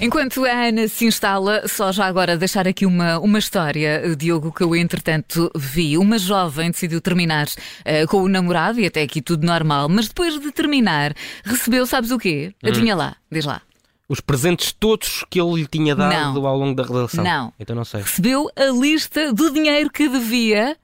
Enquanto a Ana se instala, só já agora deixar aqui uma, uma história, Diogo, que eu entretanto vi. Uma jovem decidiu terminar uh, com o namorado e até aqui tudo normal, mas depois de terminar, recebeu, sabes o quê? Adivinha lá, diz lá. Os presentes todos que ele lhe tinha dado Não. ao longo da relação. Não. Então não sei. Recebeu a lista do dinheiro que devia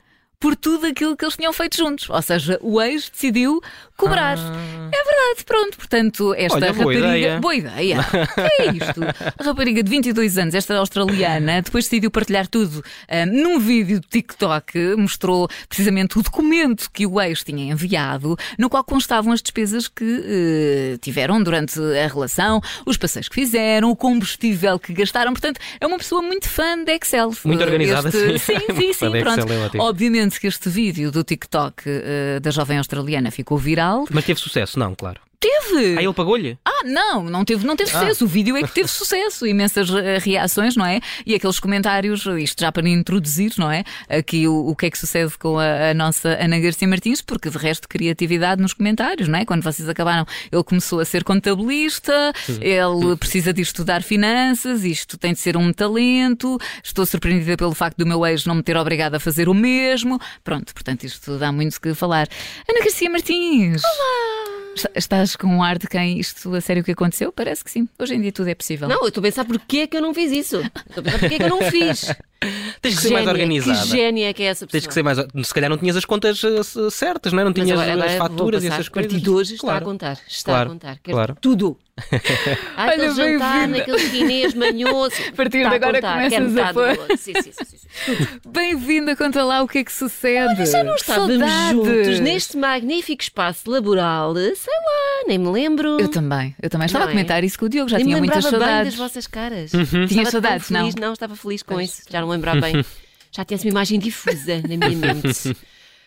por tudo aquilo que eles tinham feito juntos. Ou seja, o ex decidiu cobrar. É verdade, pronto. Portanto, esta Olha, boa rapariga. ideia. Boa ideia. que é isto? A rapariga de 22 anos, esta australiana, depois decidiu partilhar tudo ah, num vídeo do TikTok. Mostrou precisamente o documento que o ex tinha enviado, no qual constavam as despesas que eh, tiveram durante a relação, os passeios que fizeram, o combustível que gastaram. Portanto, é uma pessoa muito fã de Excel. Muito organizada, Este- sim. Sim, sim, sim. Pronto. É. Obviamente que este vídeo do TikTok eh, da jovem australiana ficou viral. Mas teve sucesso? Não, claro. Teve! Ah, ele pagou-lhe? Ah, não, não teve, não teve sucesso. O vídeo é que teve sucesso. Imensas reações, não é? E aqueles comentários, isto já para introduzir, não é? Aqui o, o que é que sucede com a, a nossa Ana Garcia Martins, porque de resto criatividade nos comentários, não é? Quando vocês acabaram, ele começou a ser contabilista, ele precisa de estudar finanças, isto tem de ser um talento. Estou surpreendida pelo facto do meu ex não me ter obrigado a fazer o mesmo. Pronto, portanto, isto dá muito que falar. Ana Garcia Martins. Olá! Estás com um ar de quem isto a sério que aconteceu? Parece que sim. Hoje em dia tudo é possível. Não, eu estou a pensar porquê é que eu não fiz isso. Estou a pensar porquê é que eu não fiz. Tens que ser mais organizada. Que génia é que é essa pessoa. Tens que ser mais. Se calhar não tinhas as contas eh, certas, não é? Não tinhas agora, agora as faturas e essas a partir coisas. de hoje está Claro. a contar. Está Claro, a contar. Quero claro. tudo. Ah, aquele Olha, jantar bem-vinda. naquele chinês manhoso. A partir Está de agora contar. começas a metade do pôr. Sim, sim, sim, sim, sim. Bem-vinda, conta lá o que é que sucede. Já não estávamos Saudades. juntos neste magnífico espaço laboral. Sei lá, nem me lembro. Eu também, eu também estava Não a é? comentar isso com o Diogo, já nem tinha muitas lembrava bem saudades. das vossas caras. Tinha Estava tão saudades, não? feliz, não? Estava feliz com isso. Já não lembrava bem. Já tinha uma imagem difusa na minha mente.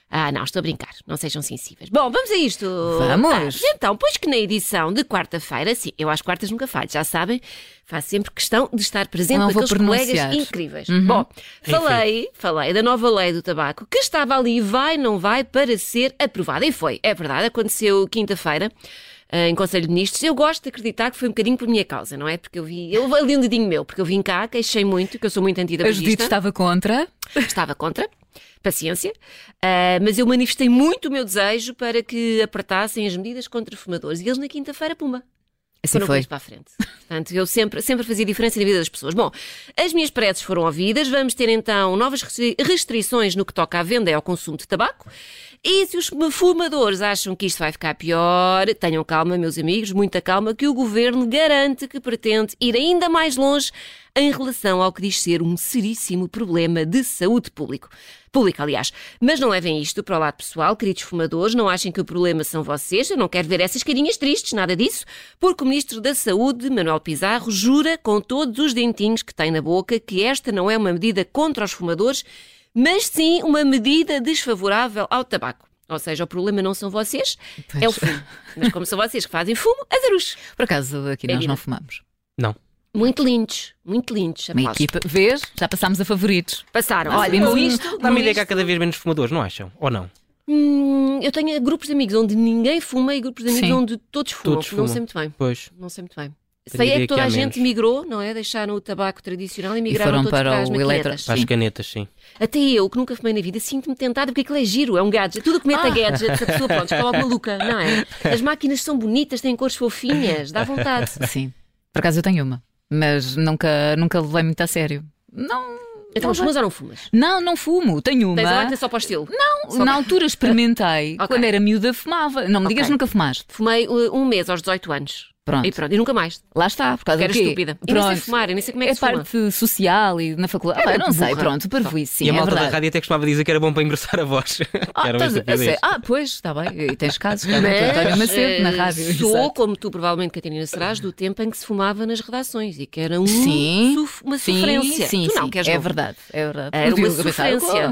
Ah, não, estou a brincar. Não sejam sensíveis. Bom, vamos a isto. Vamos. Ah, então, pois que na edição de quarta-feira, sim, eu às quartas nunca falho, já sabem, faço sempre questão de estar presente com vou aqueles colegas incríveis. Bom, falei, falei da nova lei do tabaco que estava ali, vai, não vai, para ser aprovada. E foi, é verdade, aconteceu quinta-feira. eh, Em Conselho de Ministros, eu gosto de acreditar que foi um bocadinho por minha causa, não é? Porque eu vi, eu ali um dedinho meu, porque eu vim cá, queixei muito, que eu sou muito A Judite antitabagista. estava contra. Estava contra, paciência, ah, mas eu manifestei muito o meu desejo para que apertassem as medidas contra fumadores. E eles na quinta-feira, pumba. Assim Foram foi. para a frente. Portanto, eu sempre, sempre fazia diferença na vida das pessoas. Bom, as minhas preces foram ouvidas. Vamos ter então novas restri- restrições no que toca à venda e ao consumo de tabaco. E se os fumadores acham que isto vai ficar pior, tenham calma, meus amigos, muita calma, que o governo garante que pretende ir ainda mais longe em relação ao que diz ser um seríssimo problema de saúde público. Pública, aliás. Mas não levem isto para o lado pessoal, queridos fumadores, não achem que o problema são vocês, eu não quero ver essas carinhas tristes, nada disso, porque o Ministro da Saúde, Manuel Pizarro, jura com todos os dentinhos que tem na boca que esta não é uma medida contra os fumadores, mas sim uma medida desfavorável ao tabaco. Ou seja, o problema não são vocês, é o fumo. Mas como são vocês que fazem fumo, azarush. Por acaso aqui É nós vida. não fumamos. Não. Muito lindos, muito lindos. Uma equipa, vês? Já passámos a favoritos. Passaram. Olha, com isto, Dá-me ideia que há cada vez menos fumadores, não acham? Ou não? hum, eu tenho grupos de amigos onde ninguém fuma e grupos de amigos Sim. onde todos fumam. Todos Não fumam. sei muito bem. Pois. Não sei muito bem. Sei é que que toda há a gente menos. migrou, não é? Deixaram o tabaco tradicional e migraram foram todos para para as eletro- Para as canetas, sim. Até eu, que nunca fumei na vida, sinto-me tentada porque aquilo é giro, é um gadget. Tudo que mete a gadgets, a pessoa, pronto, está logo maluca, não é? As máquinas são bonitas, têm cores fofinhas, dá vontade. Sim. Por acaso eu tenho uma, mas nunca, nunca levei muito a sério. Não. Então, fumas ou não fumas? Não, não fumo. Tenho Tens a uma. lata só para o estilo? Não, na altura experimentei. Ok. Quando era miúda, fumava. Não me digas Ok. nunca fumaste. Fumei uh, um mês aos 18 anos. Pronto. E pronto, e nunca mais. Lá está, por causa Porque do era quê? estúpida. E nem sei Pronto. fumar, nem sei como é que É se fuma. parte social e na faculdade. Ah, não sei, pronto, para sim, e a é malta da verdade. rádio até costumava dizer que era bom para engrossar a voz. Ah, era uma estás a- ah, pois, está bem. E tens casos, realmente. António Macedo, na eh, rádio. Sou, exato. como tu provavelmente, Catarina, serás do tempo em que se fumava nas redações e que era um Sim, suf- uma Sim, sofrência. sim, tu não, sim. queres é verdade, é verdade. Era uma sofrência.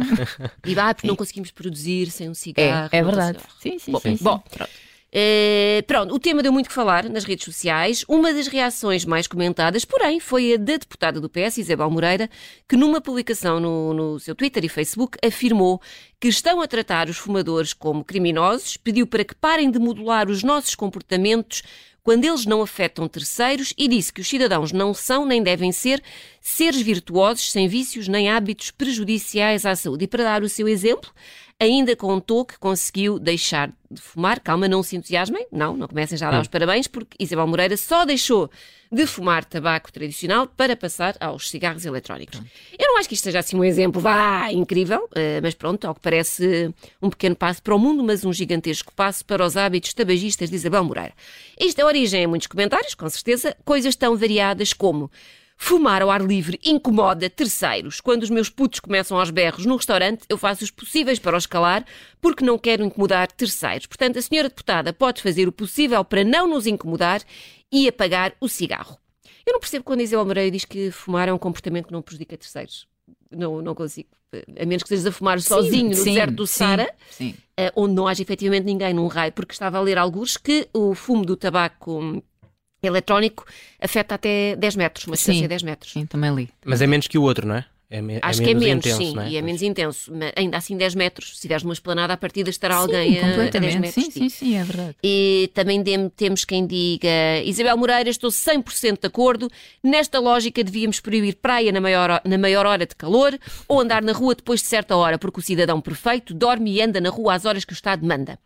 E vá, porque não conseguimos produzir sem um É, cigarro. é verdade. conseguimos. Sim, sim, Bom, sim. sim. bom. Pronto. Eh, pronto, o tema deu muito que falar nas redes sociais. Uma das reações mais comentadas, porém, foi a da deputada do PS, Isabel Moreira, que numa publicação no, no seu Twitter e Facebook afirmou que estão a tratar os fumadores como criminosos, pediu para que parem de modular os nossos comportamentos quando eles não afetam terceiros e disse que os cidadãos não são nem devem ser seres virtuosos sem vícios nem hábitos prejudiciais à saúde. E para dar o seu exemplo, ainda contou que conseguiu deixar de fumar. Calma, não se entusiasmem, não, não comecem já a dar os parabéns, porque Isabel Moreira só deixou de fumar tabaco tradicional para passar aos cigarros eletrónicos. Eu não acho que isto seja assim um exemplo, vá, incrível, eh, mas pronto, ao que parece um pequeno passo para o mundo, mas um gigantesco passo para os hábitos tabagistas de Isabel Moreira. Isto é origem em muitos comentários, com certeza, coisas tão variadas como Fumar ao ar livre incomoda terceiros. Quando os meus putos começam aos berros no restaurante, eu faço os possíveis para os calar, porque não quero incomodar terceiros. Portanto, a senhora deputada pode fazer o possível para não nos incomodar e apagar o cigarro. Eu não percebo quando Isabel Moreira diz que fumar é um comportamento que não prejudica terceiros. Não, não consigo. A menos que estejas a fumar sozinho no sim, deserto do sim, Sara, sim. eh, onde não haja efetivamente ninguém num raio, porque estava a ler alguns que o fumo do tabaco eletrónico afeta até 10 metros, uma distância de 10 metros. Sim, também li. Mas é menos que o outro, não é? É, me- Acho que é menos, intenso, sim, é? e é menos Pois. intenso. Mas ainda assim 10 metros. Se deres numa esplanada, a partida estará alguém sim, a, a 10 completamente. metros. Sim, sim, sim, é verdade. E também dem- temos quem diga Isabel Moreira, estou 100% de acordo. Nesta lógica, devíamos proibir praia na maior, na maior hora de calor ou andar na rua depois de certa hora, porque o cidadão perfeito dorme e anda na rua às horas que o Estado manda.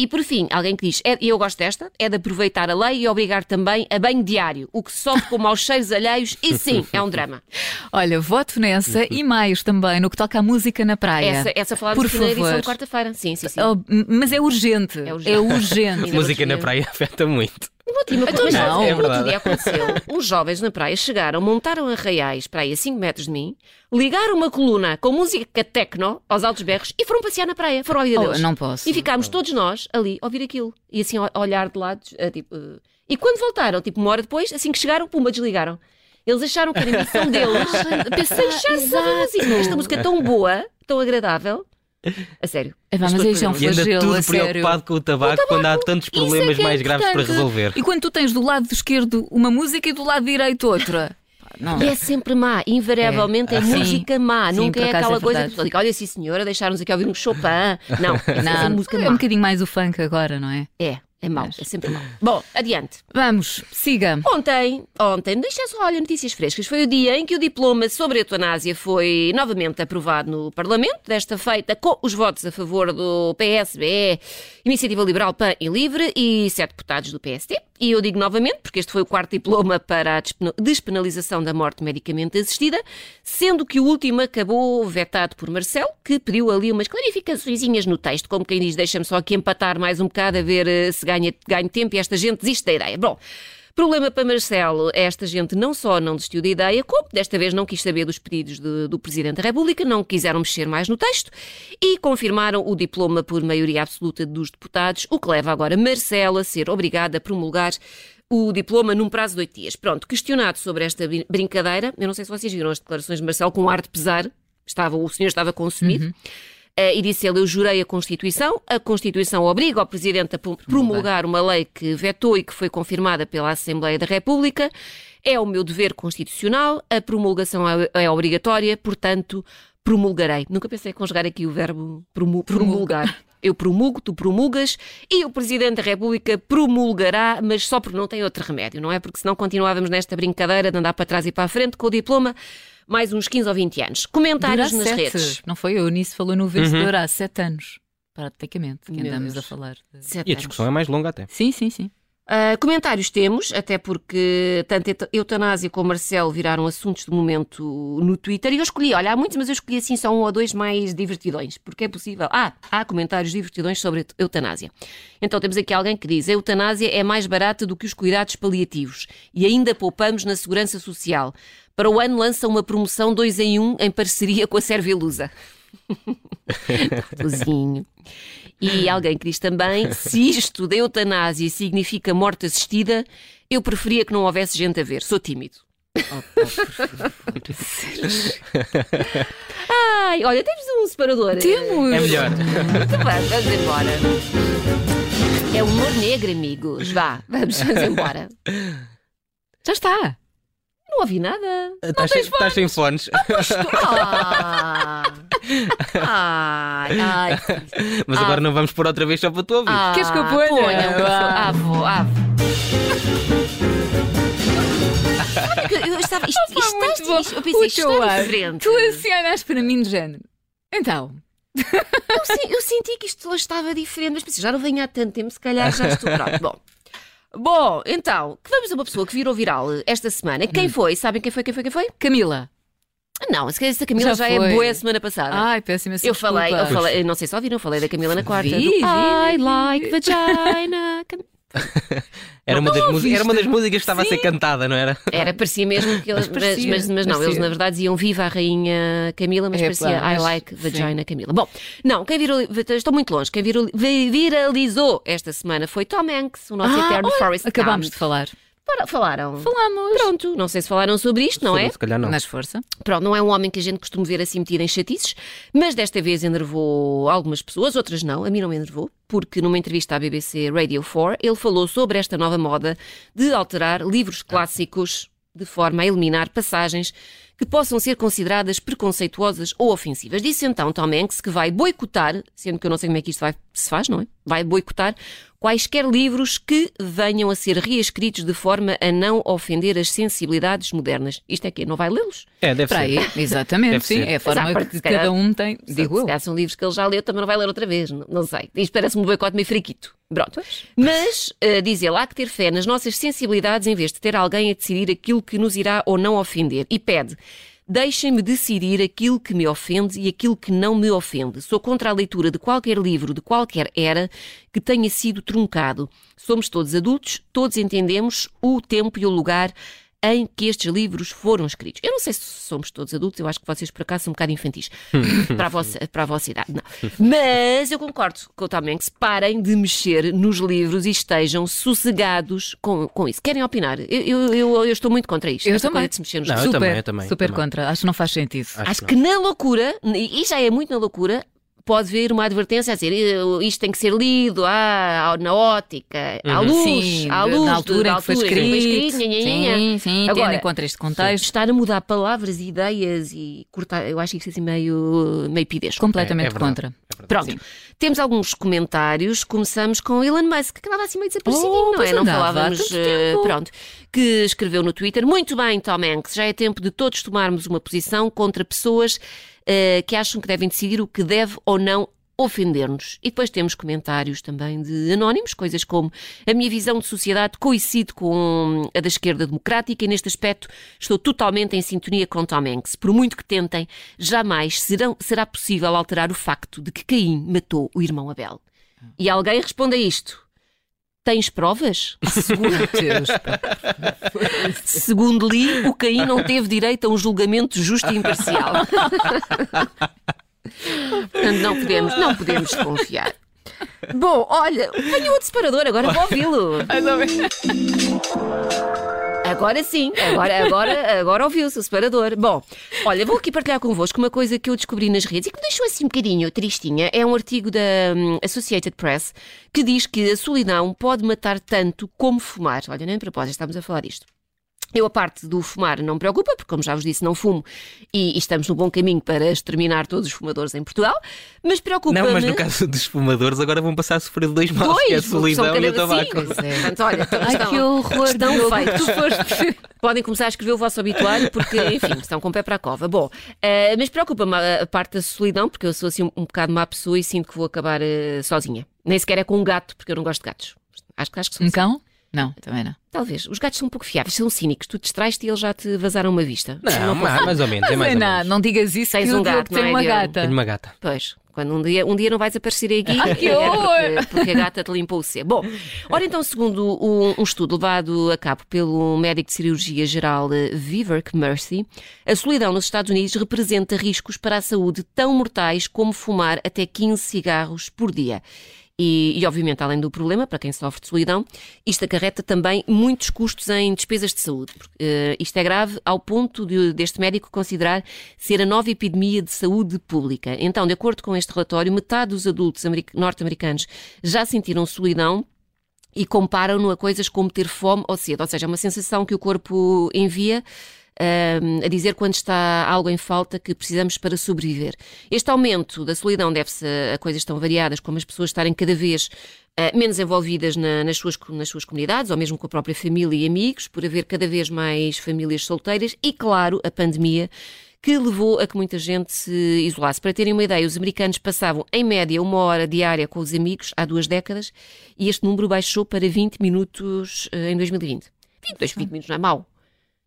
E por fim, alguém que diz, é- e eu gosto desta, é de aproveitar a lei e obrigar também a banho diário, o que sofre com maus cheiros alheios, e sim, é um drama. Olha, voto nessa e mais também no que toca à música na praia. Essa, essa falámos Por na edição favor. de quarta-feira. Sim, sim, sim. Oh, mas é urgente. É urgente. É urgente. Música na praia afeta muito. Então mas não. É no outro dia aconteceu. Uns jovens na praia chegaram, montaram arraiais para aí a 5 metros de mim, ligaram uma coluna com música techno aos altos berros e foram passear na praia. Foram vida Oh, deles. não posso. E ficámos todos nós ali a ouvir aquilo. E assim a olhar de lado. eh, tipo, eh, E quando voltaram, tipo uma hora depois, assim que chegaram, pumba, desligaram. Eles acharam que era a missão deles. Pensei, já a música. Esta música é tão boa, tão agradável. A sério. É, pá, mas isso é um perder. E anda Flagelo, tudo preocupado com o tabaco, quando há tantos é problemas que é mais graves para resolver. E quando tu tens do lado esquerdo uma música e do lado direito outra. Não. E é sempre má, invariavelmente é, É. Sim. música má, Sim, nunca é aquela é coisa que pessoa diz: olha, sim senhora, deixaram-nos aqui ouvir um Chopin. Não, é Não, é má. um bocadinho mais o funk agora, não é? É, é mau, é sempre mau. Bom, adiante. Vamos, siga. Ontem, ontem, deixa só, olha, notícias frescas, foi o dia em que o diploma sobre a eutanásia foi novamente aprovado no Parlamento, desta feita com os votos a favor do PSBE, Iniciativa Liberal PAN e Livre e sete deputados do PST. E eu digo novamente, porque este foi o quarto diploma para a despen- despenalização da morte medicamente assistida, sendo que o último acabou vetado por Marcelo, que pediu ali umas clarificações no texto, como quem diz, deixa-me só aqui empatar mais um bocado a ver eh, se ganha, ganho tempo e esta gente desiste da ideia. Bom, Problema para Marcelo, esta gente não só não desistiu da ideia, como desta vez não quis saber dos pedidos de- do Presidente da República, não quiseram mexer mais no texto e confirmaram o diploma por maioria absoluta dos deputados, o que leva agora Marcelo a ser obrigado a promulgar o diploma num prazo de oito dias. Pronto, questionado sobre esta brin- brincadeira, eu não sei se vocês viram as declarações de Marcelo com um ar de pesar, estava, o senhor estava consumido. Eh, e disse ele: Eu jurei a Constituição. A Constituição obriga o Presidente a pro- promulgar uma lei que vetou e que foi confirmada pela Assembleia da República. É o meu dever constitucional. A promulgação é, é obrigatória, portanto, promulgarei. Nunca pensei em conjugar aqui o verbo promu- promulgar. Eu promulgo, tu promulgas e o Presidente da República promulgará, mas só porque não tem outro remédio, não é? Porque senão continuávamos nesta brincadeira de andar para trás e para a frente com o diploma mais uns 15 ou 20 anos. Dura Comentários nas sete. redes. Não foi? A Eunice falou no vencedor há sete anos. Praticamente, que Meu andamos Deus. a falar. Sete E a anos. discussão é mais longa até. Sim, sim, sim. Uh, comentários temos, até porque tanto eut- eutanásia como Marcelo viraram assuntos do momento no Twitter. E eu escolhi, olha, há muitos, mas eu escolhi assim só um ou dois mais divertidões, porque é possível. Ah, há comentários divertidões sobre eut- eutanásia. Então temos aqui alguém que diz: a eutanásia é mais barata do que os cuidados paliativos e ainda poupamos na segurança social. Para o ano lança uma promoção 2 em 1 um, em parceria com a Servilusa. Cozinho. E alguém que diz também: se isto da eutanásia significa morte assistida, eu preferia que não houvesse gente a ver. Sou tímido. Ai, olha, temos um separador. Temos! É melhor. Muito bem, vamos embora. É humor negro, amigos. Vá, vamos, vamos embora. Já está. Não ouvi nada. Estás sem, estás sem fones. Ah, Ai, ai. Mas Ah. agora não vamos pôr outra vez só para tu ouvir. Ah, Queres que eu ponha? ponha. Ah, vou, ah, vou. Olha que Eu estava. Isto, isto, eu pensei, o isto está diferente. Tu assim olhas para mim de género. Então, Eu, eu senti que isto hoje estava diferente, mas pensei, já não venho há tanto tempo, se calhar já estou pronto. Bom. Bom, então, que vamos a uma pessoa que virou viral esta semana. Quem Hum. foi? Sabem quem foi? Quem foi? Quem foi? Camila. Não, se calhar essa Camila já, Já é boa semana passada. Ai, péssima eu falei, eu desculpa. falei, não sei se ouviram, eu falei da Camila na quarta. Vi, do vi, I vi. like vagina. Era uma, das era uma das músicas que estava a ser Sim. cantada, não era? Era, parecia mesmo que eles. Mas, parecia, mas, mas não, eles na verdade diziam Viva a Rainha Camila, mas Epá, parecia I mas- like sim. vagina Camila. Bom, não, quem virou. Estou muito longe. Quem virou, viralizou esta semana foi Tom Hanks, o nosso Ah, eterno olha, Forrest Acabámos Gump. de falar. Fala- Falaram. Falamos. Pronto, não sei se falaram sobre isto, não é? Se calhar não. Nas força. Pronto, não é um homem que a gente costuma ver assim metido em chatices, mas desta vez enervou algumas pessoas, outras não, a mim não me enervou, porque numa entrevista à BBC Radio 4 ele falou sobre esta nova moda de alterar livros clássicos de forma a eliminar passagens que possam ser consideradas preconceituosas ou ofensivas. Disse então Tom Hanks que vai boicotar, sendo que eu não sei como é que isto vai, se faz, não é? Vai boicotar quaisquer livros que venham a ser reescritos de forma a não ofender as sensibilidades modernas. Isto é que Não vai lê-los? É, deve Para ser. aí, exatamente. Deve sim, ser. é a forma ah, que se cada um tem. Digo se eu. calhar são livros que ele já leu, também não vai ler outra vez, não, não sei. Isto parece-me um boicote meio fraquito. Pronto. Mas, eh, diz ele, há que ter fé nas nossas sensibilidades em vez de ter alguém a decidir aquilo que nos irá ou não ofender. E pede. Deixem-me decidir aquilo que me ofende e aquilo que não me ofende. Sou contra a leitura de qualquer livro, de qualquer era, que tenha sido truncado. Somos todos adultos, todos entendemos o tempo e o lugar em que estes livros foram escritos. Eu não sei se somos todos adultos, eu acho que vocês por acaso são um bocado infantis para, a vossa, para a vossa idade. Não. Mas eu concordo com o Tom Hanks, parem de mexer nos livros e estejam sossegados com, com isso. Querem opinar? Eu, eu, eu, eu estou muito contra isto. Eu esta também. se mexer nos Não, livros. eu super, também, eu também, super também. contra. Acho que não faz sentido. Acho Acho que que na loucura, e já é muito na loucura, pode haver uma advertência a dizer "Eh, isto tem que ser lido ah, na ótica, à luz, Sim, à luz, na altura da em que foi altura escrito. nha, nha, nha, nha. Sim, sim, tendo Agora, em conta este contexto. Estar a mudar palavras e ideias e cortar, eu acho isso assim meio, meio pidesco. Completamente É, é verdade. contra. Pronto, Sim. temos alguns comentários. Começamos com Elon Musk, que andava assim meio desaparecidinho, Oh, não é? Não falávamos. eh, pronto, que escreveu no Twitter: Muito bem, Tom Hanks, já é tempo de todos tomarmos uma posição contra pessoas que acham que devem decidir o que deve ou não ofender-nos. E depois temos comentários também de anónimos, coisas como a minha visão de sociedade coincide com a da esquerda democrática e neste aspecto estou totalmente em sintonia com Tom Hanks. Por muito que tentem, jamais serão, será possível alterar o facto de que Caim matou o irmão Abel. E alguém responde a isto. Tens provas? Segundo, segundo li, o Caim não teve direito a um julgamento justo e imparcial. Portanto, não podemos, não podemos desconfiar. Bom, olha, tenho outro separador, agora vou ouvi-lo. Agora sim, agora, agora, agora ouviu-se o separador. Bom, olha, vou aqui partilhar convosco uma coisa que eu descobri nas redes e que me deixou assim um bocadinho tristinha. É um artigo da hum, Associated Press que diz que a solidão pode matar tanto como fumar. Olha, nem de propósito, estamos a falar disto. Eu, a parte do fumar, não me preocupa, porque, como já vos disse, não fumo e, e estamos no bom caminho para exterminar todos os fumadores em Portugal. Mas preocupa-me. Não, mas no caso dos fumadores, agora vão passar a sofrer de dois males, que é a Dois, solidão e o tabaco. Sim, Portanto, olha, Ai, estão, que horror. estão feitos. Foste. Podem começar a escrever o vosso obituário porque, enfim, estão com o pé para a cova. Bom, eh, mas preocupa-me a, a parte da solidão, porque eu sou assim um, um bocado má pessoa e sinto que vou acabar eh, sozinha. Nem sequer é com um gato, porque eu não gosto de gatos. Acho, que- acho que são Um assim. cão? Não, também não. Talvez. Os gatos são um pouco fiáveis, são cínicos. Tu distraes-te e eles já te vazaram uma vista. Não, mais, mais ou menos, é mais Mas ou não, menos. não digas isso Tens que um gato, tem não é, uma Diogo? gata. Tenho uma gata. Pois, quando um dia, um dia não vais aparecer aqui Ai, que é horror! porque, porque a gata te limpou o C. Bom, ora então, segundo um, um estudo levado a cabo pelo médico de cirurgia geral eh, Vivek Mercy, a solidão nos Estados Unidos representa riscos para a saúde tão mortais como fumar até 15 cigarros por dia. E, e, obviamente, além do problema, para quem sofre de solidão, isto acarreta também muitos custos em despesas de saúde. Eh, isto é grave ao ponto de, deste médico considerar ser a nova epidemia de saúde pública. Então, de acordo com este relatório, metade dos adultos americ- norte-americanos já sentiram solidão e comparam-no a coisas como ter fome ou sede, ou seja, é uma sensação que o corpo envia uh, a dizer quando está algo em falta que precisamos para sobreviver. Este aumento da solidão deve-se a coisas tão variadas como as pessoas estarem cada vez uh, menos envolvidas na, nas, suas, nas suas comunidades ou mesmo com a própria família e amigos, por haver cada vez mais famílias solteiras e, claro, a pandemia que levou a que muita gente se isolasse. Para terem uma ideia, os americanos passavam em média uma hora diária com os amigos há duas décadas e este número baixou para 20 minutos em 2020. 20, 20 minutos não é mau.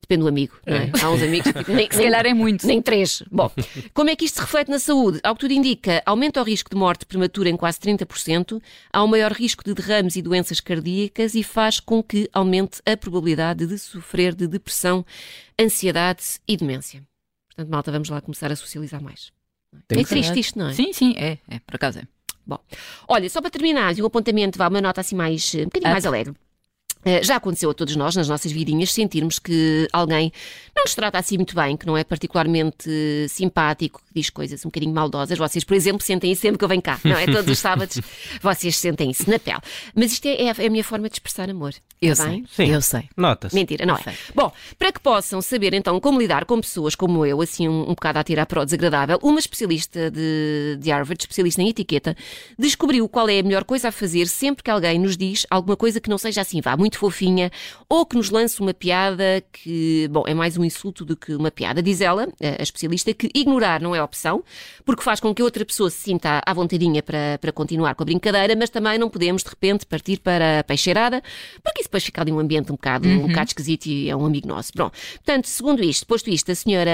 Depende do amigo, não é? Há uns amigos que nem, Se calhar é muito. nem três. Bom, como é que isto se reflete na saúde? Ao que tudo indica, aumenta o risco de morte prematura em quase 30%, há um maior risco de derrames e doenças cardíacas e faz com que aumente a probabilidade de sofrer de depressão, ansiedade e demência. Portanto, malta, vamos lá começar a socializar mais. Tem é triste isto, não é? Sim, sim, é, é, por acaso é. Bom, olha, só para terminar, e um apontamento, vá, uma nota assim mais, um bocadinho Ah. mais alegre. Eh, Já aconteceu a todos nós, nas nossas vidinhas, sentirmos que alguém não nos trata assim muito bem, que não é particularmente simpático, que diz coisas um bocadinho maldosas. Vocês, por exemplo, sentem isso sempre que eu venho cá, não é? Todos os sábados vocês sentem isso na pele. Mas isto é, é a minha forma de expressar amor. Eu está bem? sei. Sim. Eu sei. Nota-se. Mentira, não é? Sei. Bom, para que possam saber então como lidar com pessoas como eu, assim um, um bocado a tirar para o desagradável, uma especialista de, de Harvard, especialista em etiqueta, descobriu qual é a melhor coisa a fazer sempre que alguém nos diz alguma coisa que não seja assim, vá, muito fofinha, ou que nos lance uma piada que, bom, é mais um insulto do que uma piada. Diz ela, a especialista, que ignorar não é opção, porque faz com que outra pessoa se sinta à vontadinha para, para continuar com a brincadeira, mas também não podemos de repente partir para a peixeirada, porque isso depois fica ali um ambiente um bocado, um bocado esquisito e é um amigo nosso. Pronto. Portanto, segundo isto, posto isto, a senhora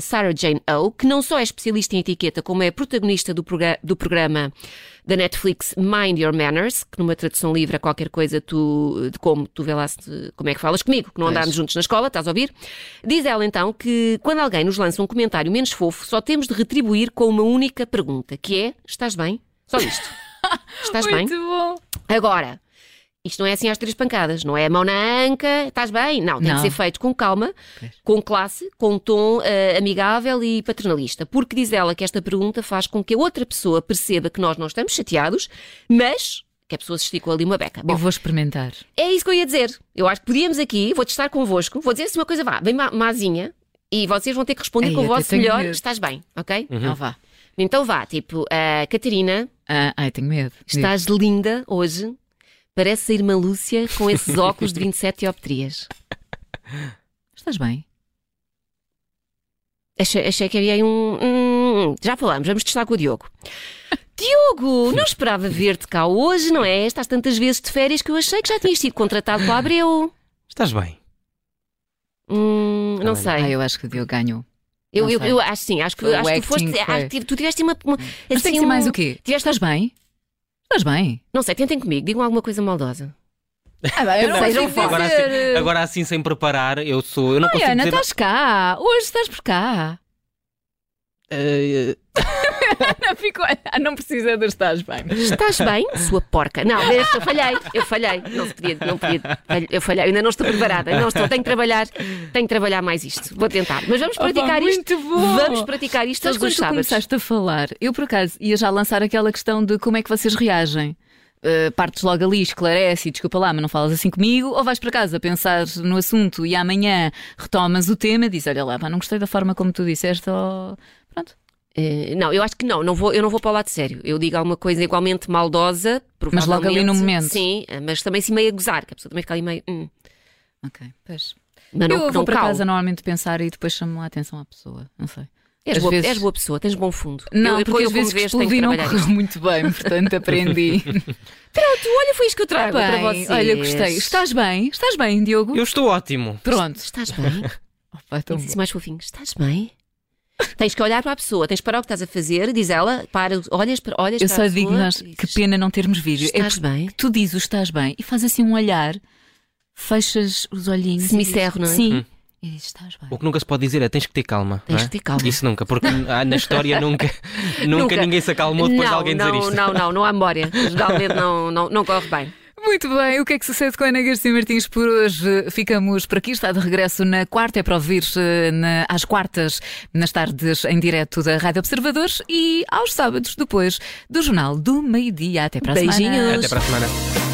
Sarah Jane O, que não só é especialista em etiqueta, como é protagonista do, do programa da Netflix Mind Your Manners, que numa tradução livre é qualquer coisa tu, de como tu se- como é que falas comigo, que não andámos juntos na escola, estás a ouvir? Diz ela então que quando alguém nos lança um comentário menos fofo, só temos de retribuir com uma única pergunta, que é: estás bem? Só isto. Estás bem? Muito bom. Agora, isto não é assim às três pancadas, não é a mão na anca, estás bem? Não, tem Não. que ser feito com calma, com classe, com um tom eh, amigável e paternalista. Porque diz ela que esta pergunta faz com que a outra pessoa perceba que nós não estamos chateados, mas que a pessoa se esticou ali uma beca. Bom, Eu vou experimentar. é isso que eu ia dizer. Eu acho que podíamos aqui, vou testar convosco, vou dizer assim uma coisa, vá, bem ma- mazinha, e vocês vão ter que responder Ei, com o vosso melhor, medo. estás bem, ok? Não vá. Então vá, tipo, a Catarina, Ah, ai, tenho medo. Estás linda hoje. Parece a irmã Lúcia com esses óculos de 27 dioptrias. Estás bem? Achei, achei que havia aí um. hum, já falamos, vamos testar com o Diogo. Diogo, não esperava ver-te cá hoje, não é? Estás tantas vezes de férias que eu achei que já tinhas sido contratado pela Abreu. Estás bem? Hum, não Olha. sei. Ah, eu acho que o Diogo ganhou. eu, eu, eu acho sim, acho que, O acho que tu foste. acho foi- tu tiveste uma. uma Mas tem que assim, ser mais um- o quê? Tiveste Estás bem? Estás bem? Não sei, tentem comigo, digam alguma coisa maldosa. Ah, bem, eu não consigo fortes. Agora assim, agora assim, sem preparar, eu sou. Eu não Ai, consigo Ana, dizer. estás cá. Hoje estás por cá. Eh, Ana ficou. Ah, não precisa de estás bem. Estás bem, sua porca? Não, desta eu falhei, eu falhei. Não podia, não podia. Eu falhei, eu ainda não estou preparada, não estou, tenho que trabalhar, tenho que trabalhar mais isto. Vou tentar. Mas vamos praticar Opa, isto. muito bom. Vamos praticar isto Sabes todos quando os sábados. começaste a falar? Eu, por acaso, ia já lançar aquela questão de como é que vocês reagem. Uh, partes logo ali, esclarece e desculpa lá, mas não falas assim comigo, ou vais para casa pensar no assunto e amanhã retomas o tema e dizes: Olha lá, pá, não gostei da forma como tu disseste, ou... pronto. Eh, não, eu acho que não, não vou, eu não vou para o lado sério. Eu digo alguma coisa igualmente maldosa, Mas logo ali no provavelmente, momento. Sim, eh, mas também assim meio a gozar, que a pessoa também fica ali meio. Hum, Ok, pois. mas não, eu não vou para calo. casa normalmente pensar e depois chamo a atenção à pessoa, não sei. És, boa, vezes- és boa pessoa, tens bom fundo. Não, eu, porque eu, às vezes vês, tenho que explodi não correu isto. muito bem, portanto aprendi. Pronto, olha, foi isto que eu trago para bem, vocês. olha, gostei. Estás bem? Estás bem, Diogo? eu estou ótimo. Pronto. Estás bem? Opa, Tem que ser mais fofinho. Estás bem? Tens que olhar para a pessoa, tens que parar o que estás a fazer, diz ela, para, olhas para, olhas Eu para só a digo, pessoa, nós, e que dizes, pena não termos vídeo. É Estás porque bem? tu dizes o estás bem e faz assim um olhar, fechas os olhinhos. e Semicerro, dizes, não é? Sim. E dizes, estás bem. O que nunca se pode dizer é tens que ter calma. Tens não é? que ter calma. Isso nunca, porque na história nunca, nunca, Nunca. ninguém se acalmou depois não, de alguém não, dizer isto. Não, não, não há memória. Geralmente não, não, não corre bem. Muito bem, o que é que sucede com a Ana Garcia Martins por hoje? Ficamos por aqui, está de regresso na quarta, é para ouvir eh, na- às quartas, nas tardes, em direto da Rádio Observadores e aos sábados, depois do Jornal do Meio-Dia. Até para a semana. Beijinhos. Até para a semana.